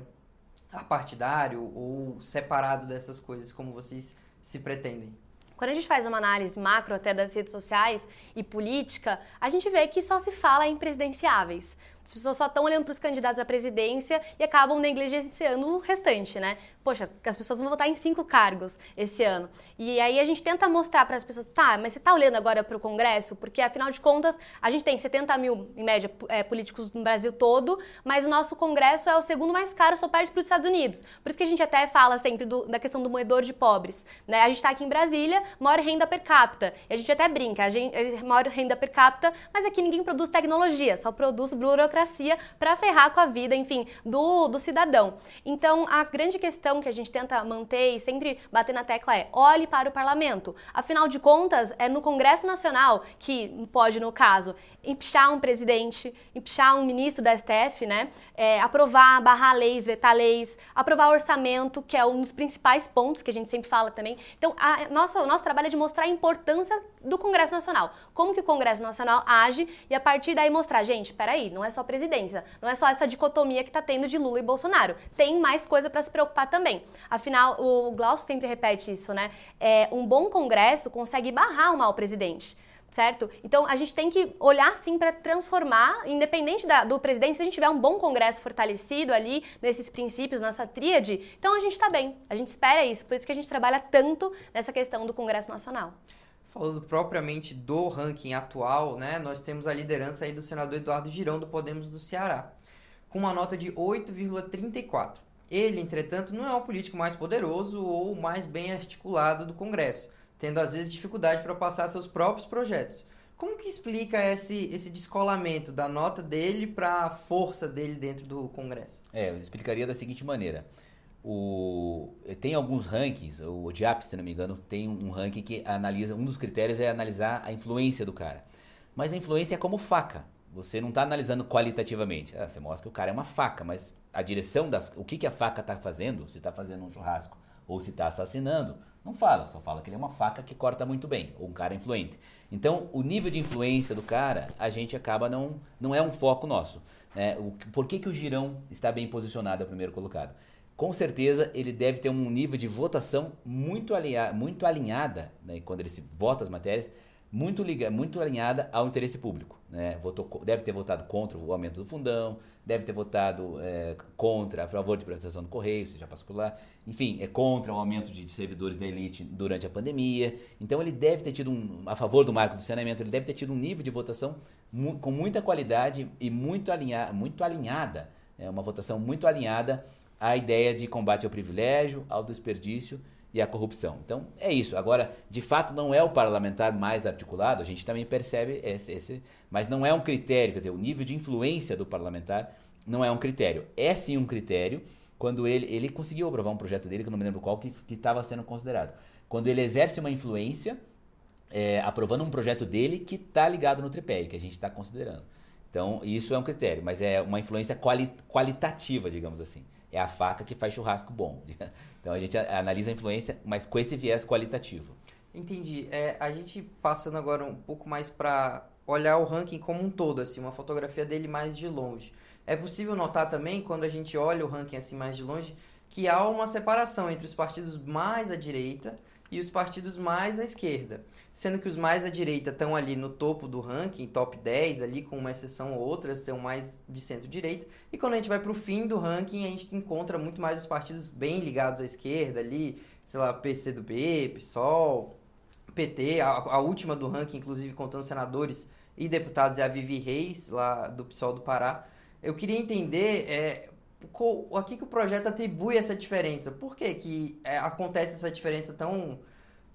apartidário ou separado dessas coisas, como vocês se pretendem? Quando a gente faz uma análise macro até das redes sociais e política, a gente vê que só se fala em presidenciáveis. As pessoas só estão olhando para os candidatos à presidência e acabam negligenciando o restante, né? poxa, as pessoas vão votar em cinco cargos esse ano. E aí a gente tenta mostrar para as pessoas, tá, mas você está olhando agora para o Congresso? Porque afinal de contas, a gente tem 70 mil, em média, é, políticos no Brasil todo, mas o nosso Congresso é o segundo mais caro, só perde para os Estados Unidos. Por isso que a gente até fala sempre do, da questão do moedor de pobres. Né? A gente está aqui em Brasília, maior renda per capita. E a gente até brinca, a gente, é maior renda per capita, mas aqui ninguém produz tecnologia, só produz burocracia para ferrar com a vida, enfim, do, do cidadão. Então, a grande questão que a gente tenta manter e sempre bater na tecla é olhe para o parlamento. Afinal de contas, é no Congresso Nacional que pode, no caso, empichar um presidente, empichar um ministro da STF, né? É, aprovar, barrar leis, vetar leis, aprovar orçamento, que é um dos principais pontos que a gente sempre fala também. Então, a nossa, o nosso trabalho é de mostrar a importância do Congresso Nacional. Como que o Congresso Nacional age e a partir daí mostrar, gente, peraí, não é só presidência, não é só essa dicotomia que está tendo de Lula e Bolsonaro. Tem mais coisa para se preocupar também. Afinal, o Glaucio sempre repete isso, né? É, um bom Congresso consegue barrar um mau presidente certo? Então a gente tem que olhar sim para transformar, independente da, do presidente, se a gente tiver um bom congresso fortalecido ali nesses princípios, nessa tríade, então a gente está bem. A gente espera isso, por isso que a gente trabalha tanto nessa questão do Congresso Nacional. Falando propriamente do ranking atual, né, nós temos a liderança aí do senador Eduardo Girão do Podemos do Ceará, com uma nota de 8,34. Ele, entretanto, não é o político mais poderoso ou mais bem articulado do Congresso, tendo às vezes dificuldade para passar seus próprios projetos. Como que explica esse, esse descolamento da nota dele para a força dele dentro do Congresso? É, eu explicaria da seguinte maneira. O, tem alguns rankings, o DIAP, se não me engano, tem um ranking que analisa, um dos critérios é analisar a influência do cara. Mas a influência é como faca. Você não está analisando qualitativamente. Ah, você mostra que o cara é uma faca, mas a direção da. O que, que a faca está fazendo? Se está fazendo um churrasco ou se está assassinando, não fala, só fala que ele é uma faca que corta muito bem, ou um cara influente. Então, o nível de influência do cara, a gente acaba não. não é um foco nosso. Né? O, por que, que o girão está bem posicionado, é o primeiro colocado? Com certeza ele deve ter um nível de votação muito, alinha, muito alinhada, né? quando ele se vota as matérias, muito, liga, muito alinhada ao interesse público. Né? Votou, deve ter votado contra o aumento do fundão, deve ter votado é, contra, a favor de privatização do Correio, você já passou por lá. Enfim, é contra o aumento de, servidores da elite durante a pandemia. Então ele deve ter tido, um, a favor do marco do saneamento, ele deve ter tido um nível de votação mu com muita qualidade e muito, alinha, muito alinhada. É uma votação muito alinhada à ideia de combate ao privilégio, ao desperdício e a corrupção. Então, é isso. Agora, de fato, não é o parlamentar mais articulado, a gente também percebe esse, esse, mas não é um critério, quer dizer, o nível de influência do parlamentar não é um critério. É sim um critério quando ele, ele conseguiu aprovar um projeto dele, que eu não me lembro qual, que estava sendo considerado. Quando ele exerce uma influência, é, aprovando um projeto dele que está ligado no tripé, que a gente está considerando. Então, isso é um critério, mas é uma influência quali qualitativa, digamos assim é a faca que faz churrasco bom. Então a gente analisa a influência, mas com esse viés qualitativo. Entendi. É, a gente passando agora um pouco mais para olhar o ranking como um todo, assim, uma fotografia dele mais de longe. É possível notar também, quando a gente olha o ranking assim mais de longe, que há uma separação entre os partidos mais à direita e os partidos mais à esquerda. Sendo que os mais à direita estão ali no topo do ranking, top 10, ali com uma exceção ou outra, são mais de centro-direita. E quando a gente vai para o fim do ranking, a gente encontra muito mais os partidos bem ligados à esquerda ali, sei lá, PCdoB, PSOL, PT, a, a última do ranking, inclusive contando senadores e deputados, é a Vivi Reis, lá do PSOL do Pará. Eu queria entender é, aqui que o projeto atribui essa diferença. Por que, que é, acontece essa diferença tão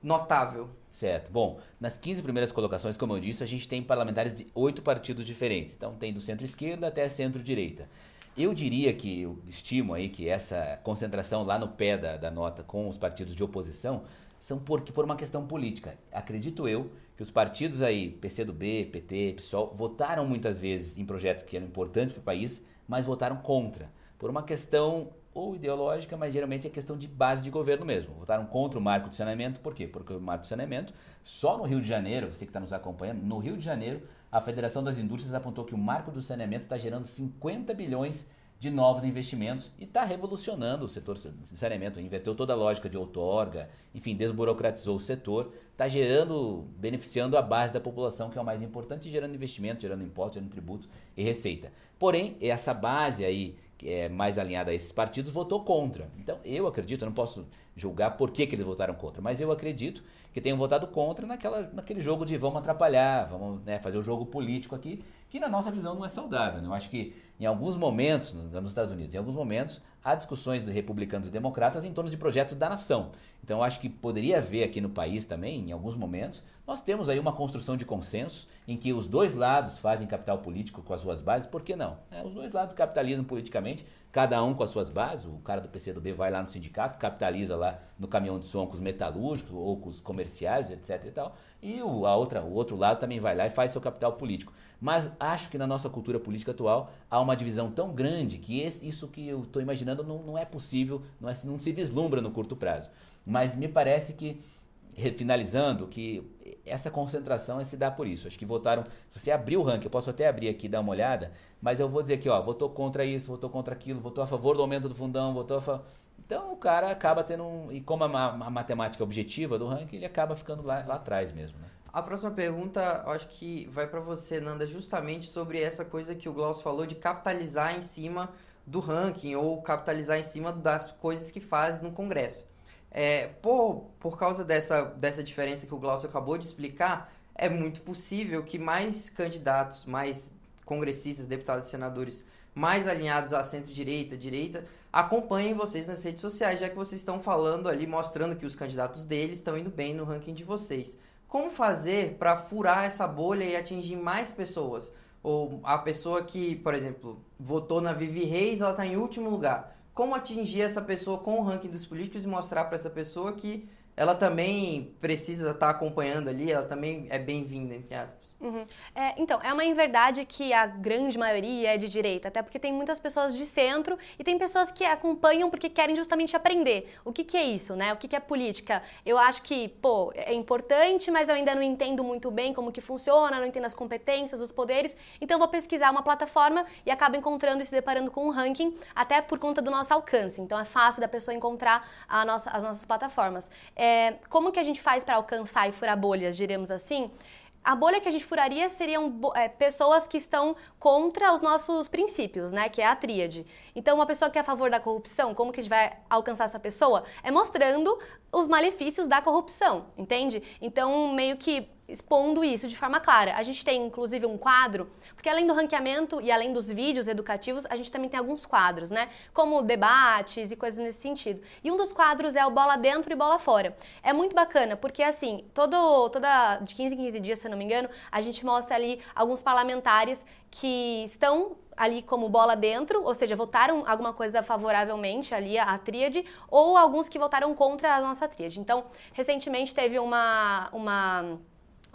notável? Certo. Bom, nas 15 primeiras colocações, como eu disse, a gente tem parlamentares de oito partidos diferentes. Então tem do centro-esquerda até centro-direita. Eu diria que, eu estimo aí que essa concentração lá no pé da, da nota com os partidos de oposição são porque por uma questão política. Acredito eu que os partidos aí, PCdoB, PT, PSOL, votaram muitas vezes em projetos que eram importantes para o país, mas votaram contra por uma questão ou ideológica, mas geralmente é questão de base de governo mesmo. Votaram contra o marco de saneamento, por quê? Porque o marco de saneamento, só no Rio de Janeiro, você que está nos acompanhando, no Rio de Janeiro, a Federação das Indústrias apontou que o marco do saneamento está gerando 50 bilhões de novos investimentos e está revolucionando o setor saneamento, inverteu toda a lógica de outorga, enfim, desburocratizou o setor, está gerando, beneficiando a base da população, que é o mais importante, gerando investimento, gerando impostos, gerando tributos e receita. Porém, essa base aí que é mais alinhada a esses partidos, votou contra. Então, eu acredito, eu não posso julgar por que, que eles votaram contra, mas eu acredito que tenham votado contra naquela, naquele jogo de vamos atrapalhar, vamos né, fazer o jogo político aqui, que na nossa visão não é saudável. Né? Eu acho que em alguns momentos, nos Estados Unidos, em alguns momentos, há discussões de republicanos e democratas em torno de projetos da nação. Então, eu acho que poderia haver aqui no país também, em alguns momentos, nós temos aí uma construção de consenso em que os dois lados fazem capital político com as suas bases, por que não? É, os dois lados capitalizam politicamente, cada um com as suas bases. O cara do PCdoB vai lá no sindicato, capitaliza lá no caminhão de som com os metalúrgicos ou com os comerciais, etc e tal. E o, a outra, o outro lado também vai lá e faz seu capital político. Mas acho que na nossa cultura política atual há uma divisão tão grande que esse, isso que eu estou imaginando não, não é possível, não, é, não se vislumbra no curto prazo. Mas me parece que finalizando, que essa concentração se dá por isso. Acho que votaram. Se você abrir o ranking, eu posso até abrir aqui e dar uma olhada, mas eu vou dizer aqui, ó, votou contra isso, votou contra aquilo, votou a favor do aumento do fundão, votou a favor. Então o cara acaba tendo um. E como a, a matemática é objetiva do ranking, ele acaba ficando lá, lá atrás mesmo. Né? A próxima pergunta, acho que vai para você, Nanda, justamente sobre essa coisa que o Glaucio falou de capitalizar em cima do ranking ou capitalizar em cima das coisas que faz no Congresso. É, por, por causa dessa, dessa diferença que o Glaucio acabou de explicar, é muito possível que mais candidatos, mais congressistas, deputados e senadores mais alinhados à centro-direita, direita, acompanhem vocês nas redes sociais, já que vocês estão falando ali, mostrando que os candidatos deles estão indo bem no ranking de vocês. Como fazer para furar essa bolha e atingir mais pessoas? Ou a pessoa que, por exemplo, votou na Vivi Reis, ela está em último lugar. Como atingir essa pessoa com o ranking dos políticos e mostrar para essa pessoa que ela também precisa estar tá acompanhando ali, ela também é bem-vinda, entre aspas. Uhum. É, então, é uma inverdade que a grande maioria é de direita, até porque tem muitas pessoas de centro e tem pessoas que acompanham porque querem justamente aprender. O que, que é isso, né? O que, que é política? Eu acho que, pô, é importante, mas eu ainda não entendo muito bem como que funciona, não entendo as competências, os poderes, então vou pesquisar uma plataforma e acabo encontrando e se deparando com um ranking, até por conta do nosso alcance. Então, é fácil da pessoa encontrar nossa, as nossas plataformas. É, como que a gente faz para alcançar e furar bolhas, diremos assim? A bolha que a gente furaria seriam é, pessoas que estão contra os nossos princípios, né? Que é a tríade. Então, uma pessoa que é a favor da corrupção, como que a gente vai alcançar essa pessoa? É mostrando os malefícios da corrupção, entende? Então, meio que expondo isso de forma clara. A gente tem inclusive um quadro, porque além do ranqueamento e além dos vídeos educativos, a gente também tem alguns quadros, né? Como debates e coisas nesse sentido. E um dos quadros é o bola dentro e bola fora. É muito bacana, porque assim, todo, toda de 15 em 15 dias, se eu não me engano, a gente mostra ali alguns parlamentares que estão ali como bola dentro, ou seja, votaram alguma coisa favoravelmente ali à tríade, ou alguns que votaram contra a nossa tríade. Então, recentemente teve uma, uma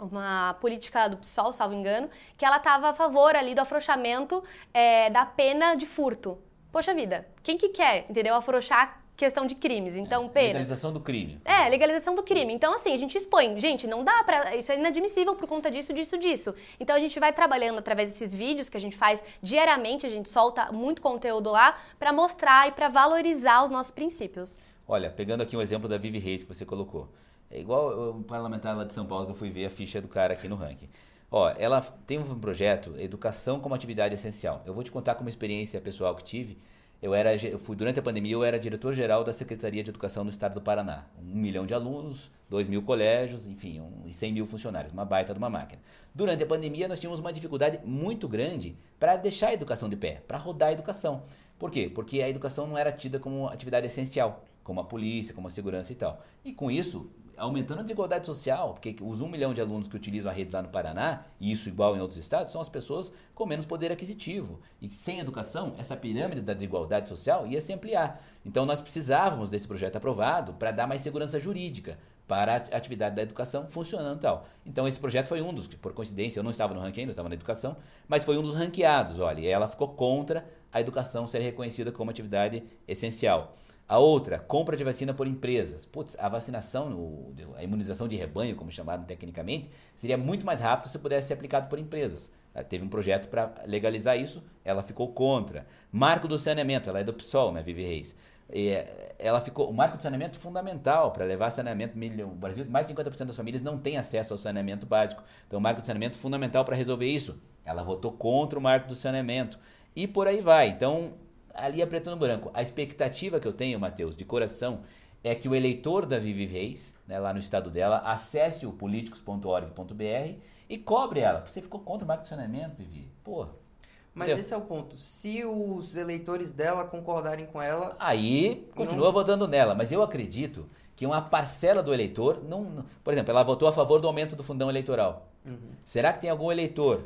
uma política do PSOL, salvo engano, que ela estava a favor ali do afrouxamento é, da pena de furto. Poxa vida, quem que quer, entendeu? Afrouxar questão de crimes. Então, é, pena. Legalização do crime. É, legalização do crime. Então, assim, a gente expõe. Gente, não dá pra. Isso é inadmissível por conta disso, disso, disso. Então, a gente vai trabalhando através desses vídeos que a gente faz diariamente, a gente solta muito conteúdo lá para mostrar e para valorizar os nossos princípios. Olha, pegando aqui um exemplo da Vivi Reis que você colocou. É igual o parlamentar lá de São Paulo que eu fui ver a ficha do cara aqui no ranking. Ó, ela tem um projeto Educação como Atividade Essencial. Eu vou te contar como experiência pessoal que tive. Eu era, eu fui durante a pandemia, eu era diretor-geral da Secretaria de Educação do Estado do Paraná. Um milhão de alunos, dois mil colégios, enfim, um, e 100 mil funcionários, uma baita de uma máquina. Durante a pandemia, nós tínhamos uma dificuldade muito grande para deixar a educação de pé, para rodar a educação. Por quê? Porque a educação não era tida como atividade essencial, como a polícia, como a segurança e tal. E com isso, aumentando a desigualdade social, porque os um milhão de alunos que utilizam a rede lá no Paraná, e isso igual em outros estados, são as pessoas com menos poder aquisitivo. E sem educação, essa pirâmide da desigualdade social ia se ampliar. Então nós precisávamos desse projeto aprovado para dar mais segurança jurídica para a atividade da educação funcionando e tal. Então esse projeto foi um dos, por coincidência, eu não estava no ranking, eu estava na educação, mas foi um dos ranqueados, olha, ela ficou contra a educação ser reconhecida como atividade essencial. A outra, compra de vacina por empresas. Putz, a vacinação, a imunização de rebanho, como chamado tecnicamente, seria muito mais rápido se pudesse ser aplicado por empresas. Ela teve um projeto para legalizar isso, ela ficou contra. Marco do saneamento, ela é do PSOL, né, Vivi Reis. Eh, ela ficou, o marco do saneamento é fundamental para levar saneamento. O Brasil, mais de 50% das famílias não têm acesso ao saneamento básico. Então, o marco do saneamento é fundamental para resolver isso. Ela votou contra o marco do saneamento. E por aí vai. Então, ali é preto no branco. A expectativa que eu tenho, Matheus, de coração, é que o eleitor da Vivi Reis, né, lá no estado dela, acesse o políticos.org.br e cobre ela. Você ficou contra o saneamento, Vivi? Porra. Mas entendeu? esse é o ponto. Se os eleitores dela concordarem com ela. Aí continua não... votando nela. Mas eu acredito que uma parcela do eleitor não, não. Por exemplo, ela votou a favor do aumento do fundão eleitoral. Uhum. Será que tem algum eleitor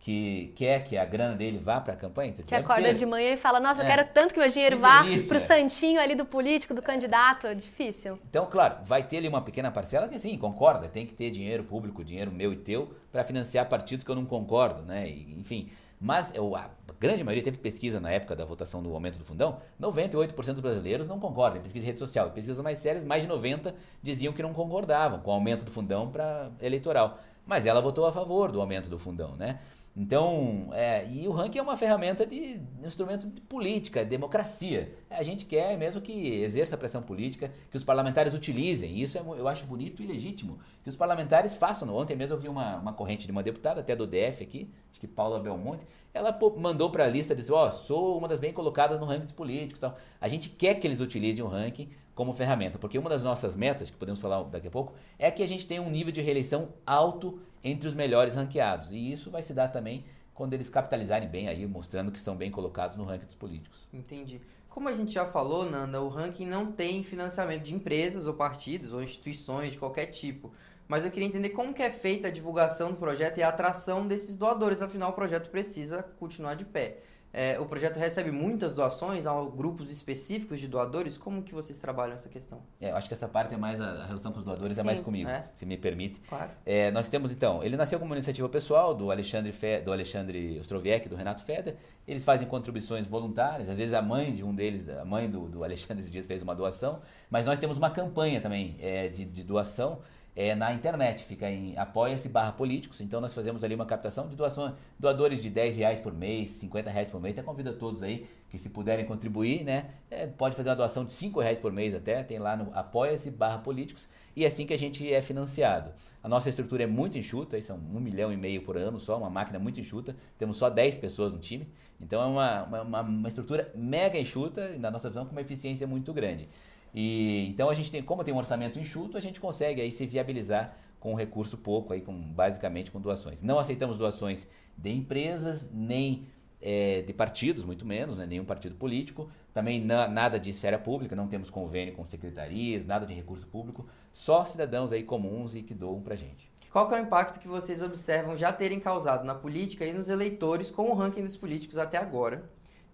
que quer que a grana dele vá para a campanha? Que acorda ter. de manhã e fala, nossa, é. eu quero tanto que meu dinheiro que vá para o santinho ali do político, do candidato, é difícil. Então, claro, vai ter ali uma pequena parcela que sim, concorda, tem que ter dinheiro público, dinheiro meu e teu, para financiar partidos que eu não concordo, né? E, enfim, mas eu, a grande maioria teve pesquisa na época da votação do aumento do fundão, 98% dos brasileiros não concordam, pesquisa de rede social. Pesquisas mais sérias, mais de 90 diziam que não concordavam com o aumento do fundão para eleitoral. Mas ela votou a favor do aumento do fundão, né? Então, é, e o ranking é uma ferramenta de instrumento de política, de democracia. A gente quer mesmo que exerça pressão política, que os parlamentares utilizem. Isso é, eu acho bonito e legítimo. Que os parlamentares façam. Ontem mesmo eu vi uma, uma corrente de uma deputada, até do DF aqui, acho que Paula Belmonte, ela mandou para a lista, disse, ó, oh, sou uma das bem colocadas no ranking dos políticos tal. A gente quer que eles utilizem o ranking como ferramenta, porque uma das nossas metas, que podemos falar daqui a pouco, é que a gente tenha um nível de reeleição alto entre os melhores ranqueados. E isso vai se dar também quando eles capitalizarem bem aí, mostrando que são bem colocados no ranking dos políticos. Entendi. Como a gente já falou, Nanda, o ranking não tem financiamento de empresas ou partidos ou instituições de qualquer tipo mas eu queria entender como que é feita a divulgação do projeto e a atração desses doadores, afinal o projeto precisa continuar de pé. É, o projeto recebe muitas doações a grupos específicos de doadores? Como que vocês trabalham essa questão? É, acho que essa parte é mais a, a relação com os doadores Sim. é mais comigo, é? se me permite. Claro. É, nós temos então, ele nasceu como uma iniciativa pessoal do Alexandre Fe, do Alexandre Ostroviec, do Renato Feder. Eles fazem contribuições voluntárias. Às vezes a mãe de um deles, a mãe do, do Alexandre esses dias fez uma doação. Mas nós temos uma campanha também é, de, de doação é, na internet, fica em apoia-se barra políticos, então nós fazemos ali uma captação de doações, doadores de 10 reais por mês, 50 reais por mês, até convido a todos aí que se puderem contribuir, né, é, pode fazer uma doação de 5 reais por mês até, tem lá no apoia-se barra políticos, e é assim que a gente é financiado. A nossa estrutura é muito enxuta, são um milhão e meio por ano só, uma máquina muito enxuta, temos só 10 pessoas no time, então é uma, uma, uma estrutura mega enxuta, na nossa visão com uma eficiência muito grande. E então a gente tem, como tem um orçamento enxuto, a gente consegue aí se viabilizar com recurso pouco aí, com basicamente com doações. Não aceitamos doações de empresas nem é, de partidos, muito menos, né, nenhum partido político. Também na, nada de esfera pública, não temos convênio com secretarias, nada de recurso público, só cidadãos aí comuns e que doam pra gente. Qual é o impacto que vocês observam já terem causado na política e nos eleitores com o ranking dos políticos até agora?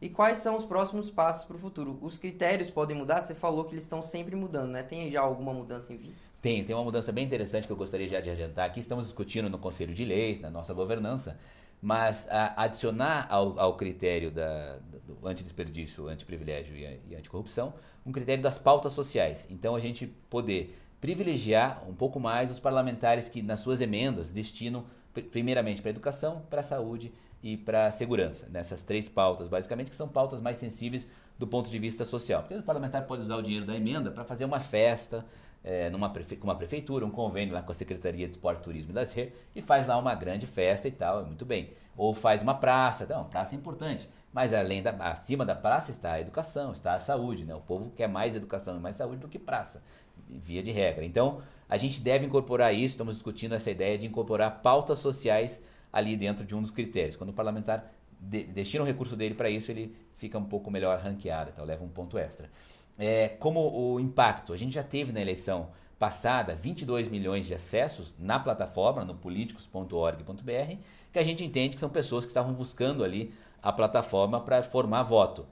E quais são os próximos passos para o futuro? Os critérios podem mudar? Você falou que eles estão sempre mudando, né? Tem já alguma mudança em vista? Tem, tem uma mudança bem interessante que eu gostaria já de adiantar aqui. Estamos discutindo no Conselho de Leis, na nossa governança, mas a, adicionar ao, ao critério da, do antidesperdício, antiprivilégio e, e anticorrupção, um critério das pautas sociais. Então a gente poder privilegiar um pouco mais os parlamentares que nas suas emendas destinam primeiramente para a educação, para a saúde e para a segurança. Nessas três pautas, basicamente, que são pautas mais sensíveis do ponto de vista social. Porque o parlamentar pode usar o dinheiro da emenda para fazer uma festa é, numa prefe... com uma prefeitura, um convênio lá com a Secretaria de Esporte, Turismo e Lazer e faz lá uma grande festa e tal, é muito bem. Ou faz uma praça, não, praça é importante. Mas além da, acima da praça está a educação, está a saúde, né? O povo quer mais educação e mais saúde do que praça, via de regra. Então, a gente deve incorporar isso, estamos discutindo essa ideia de incorporar pautas sociais ali dentro de um dos critérios. Quando o parlamentar de, destina o recurso dele para isso, ele fica um pouco melhor ranqueado, então leva um ponto extra. É, como o impacto, a gente já teve na eleição passada 22 milhões de acessos na plataforma, no políticos.org.br, que a gente entende que são pessoas que estavam buscando ali a plataforma para formar voto.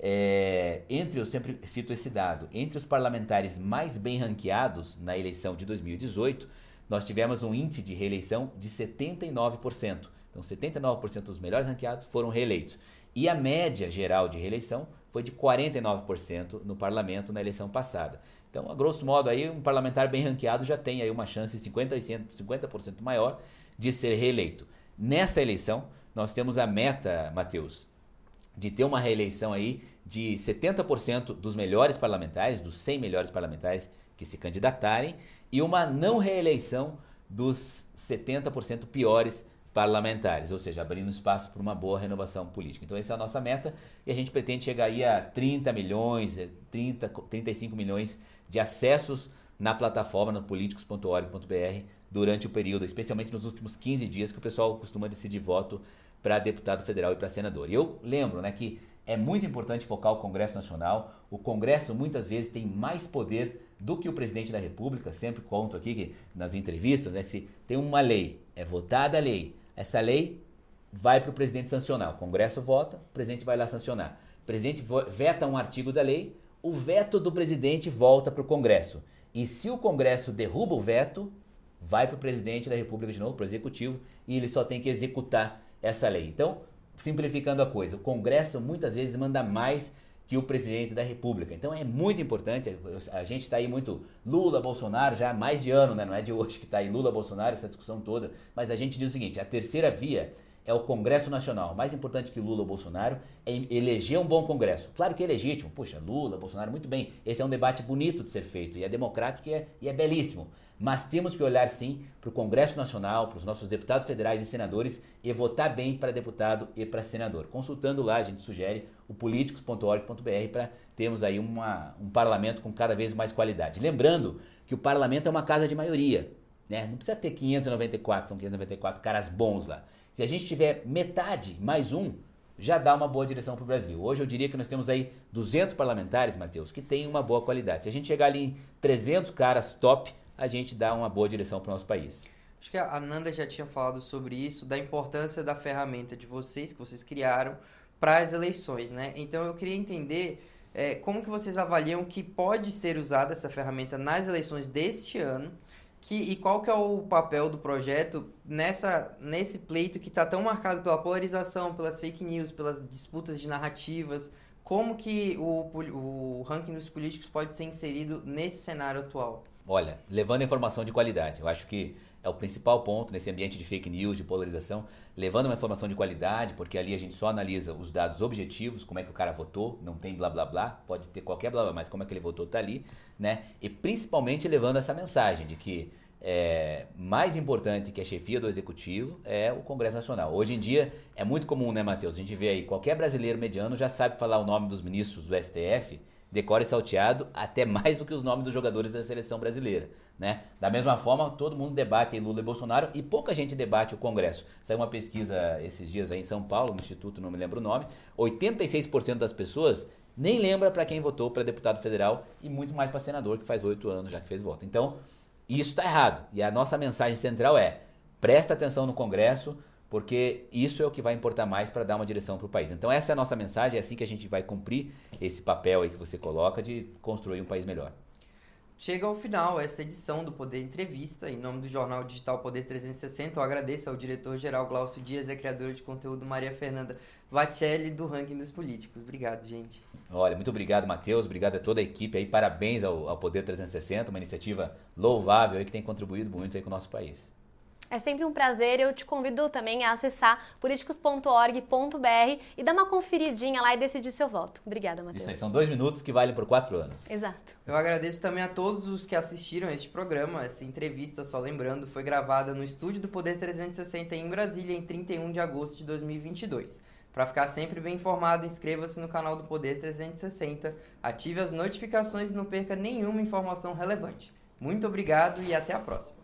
É, entre, eu sempre cito esse dado, entre os parlamentares mais bem ranqueados na eleição de 2018, nós tivemos um índice de reeleição de 79%. Então, 79% dos melhores ranqueados foram reeleitos. E a média geral de reeleição foi de 49% no parlamento na eleição passada. Então, a grosso modo, aí, um parlamentar bem ranqueado já tem aí uma chance 50%, 50 maior de ser reeleito. Nessa eleição, nós temos a meta, Matheus, de ter uma reeleição aí de 70% dos melhores parlamentares, dos 100 melhores parlamentares que se candidatarem, e uma não reeleição dos 70% piores parlamentares, ou seja, abrindo espaço para uma boa renovação política. Então essa é a nossa meta e a gente pretende chegar aí a 30 milhões, 30, 35 milhões de acessos na plataforma no políticos.org.br durante o período, especialmente nos últimos 15 dias que o pessoal costuma decidir voto para deputado federal e para senador. E eu lembro né, que é muito importante focar o Congresso Nacional. O Congresso muitas vezes tem mais poder do que o presidente da República. Sempre conto aqui que nas entrevistas, né, se tem uma lei, é votada a lei, essa lei vai para o presidente sancionar. O Congresso vota, o presidente vai lá sancionar. O presidente veta um artigo da lei, o veto do presidente volta para o Congresso. E se o Congresso derruba o veto, vai para o presidente da República de novo, para o executivo, e ele só tem que executar essa lei. Então, simplificando a coisa, o Congresso muitas vezes manda mais que o presidente da República. Então é muito importante, a gente está aí muito Lula, Bolsonaro, já há mais de ano, né? não é de hoje que está aí Lula, Bolsonaro, essa discussão toda, mas a gente diz o seguinte, a terceira via é o Congresso Nacional. Mais importante que Lula ou Bolsonaro é eleger um bom Congresso. Claro que é legítimo. Puxa, Lula, Bolsonaro, muito bem. Esse é um debate bonito de ser feito e é democrático e é, e é belíssimo. Mas temos que olhar sim para o Congresso Nacional, para os nossos deputados federais e senadores e votar bem para deputado e para senador. Consultando lá, a gente sugere o políticos.org.br para termos aí uma, um parlamento com cada vez mais qualidade. Lembrando que o parlamento é uma casa de maioria. Né? Não precisa ter 594, são 594 caras bons lá. Se a gente tiver metade mais um, já dá uma boa direção para o Brasil. Hoje eu diria que nós temos aí 200 parlamentares, Matheus, que têm uma boa qualidade. Se a gente chegar ali em 300 caras top, a gente dá uma boa direção para o nosso país. Acho que a Nanda já tinha falado sobre isso, da importância da ferramenta de vocês, que vocês criaram, para as eleições, né? Então eu queria entender é, como que vocês avaliam que pode ser usada essa ferramenta nas eleições deste ano que, e qual que é o papel do projeto nessa, nesse pleito que está tão marcado pela polarização, pelas fake news, pelas disputas de narrativas? Como que o, o ranking dos políticos pode ser inserido nesse cenário atual? Olha, levando informação de qualidade. Eu acho que é o principal ponto nesse ambiente de fake news, de polarização, levando uma informação de qualidade, porque ali a gente só analisa os dados objetivos, como é que o cara votou, não tem blá blá blá, pode ter qualquer blá blá, mas como é que ele votou tá ali, né? E principalmente levando essa mensagem de que é, mais importante que a chefia do executivo é o Congresso Nacional. Hoje em dia é muito comum, né, Matheus? A gente vê aí, qualquer brasileiro mediano já sabe falar o nome dos ministros do STF decore salteado até mais do que os nomes dos jogadores da seleção brasileira, né? Da mesma forma, todo mundo debate Lula e Bolsonaro e pouca gente debate o Congresso. Saiu uma pesquisa esses dias aí em São Paulo, no Instituto, não me lembro o nome, 86% das pessoas nem lembra para quem votou para deputado federal e muito mais para senador que faz oito anos já que fez voto. Então, isso está errado. E a nossa mensagem central é: presta atenção no Congresso, porque isso é o que vai importar mais para dar uma direção para o país. Então essa é a nossa mensagem, é assim que a gente vai cumprir esse papel aí que você coloca de construir um país melhor. Chega ao final esta edição do Poder Entrevista. Em nome do jornal digital Poder 360, eu agradeço ao diretor-geral Glaucio Dias e a criadora de conteúdo Maria Fernanda Vacelli do Ranking dos Políticos. Obrigado, gente. Olha, muito obrigado, Matheus. Obrigado a toda a equipe aí. Parabéns ao, ao Poder 360, uma iniciativa louvável aí que tem contribuído muito aí com o nosso país. É sempre um prazer. Eu te convido também a acessar políticos.org.br e dar uma conferidinha lá e decidir seu voto. Obrigada, Matheus. Isso aí, são dois minutos que valem por quatro anos. Exato. Eu agradeço também a todos os que assistiram a este programa. Essa entrevista, só lembrando, foi gravada no estúdio do Poder 360 em Brasília em 31 de agosto de 2022. Para ficar sempre bem informado, inscreva-se no canal do Poder 360, ative as notificações e não perca nenhuma informação relevante. Muito obrigado e até a próxima.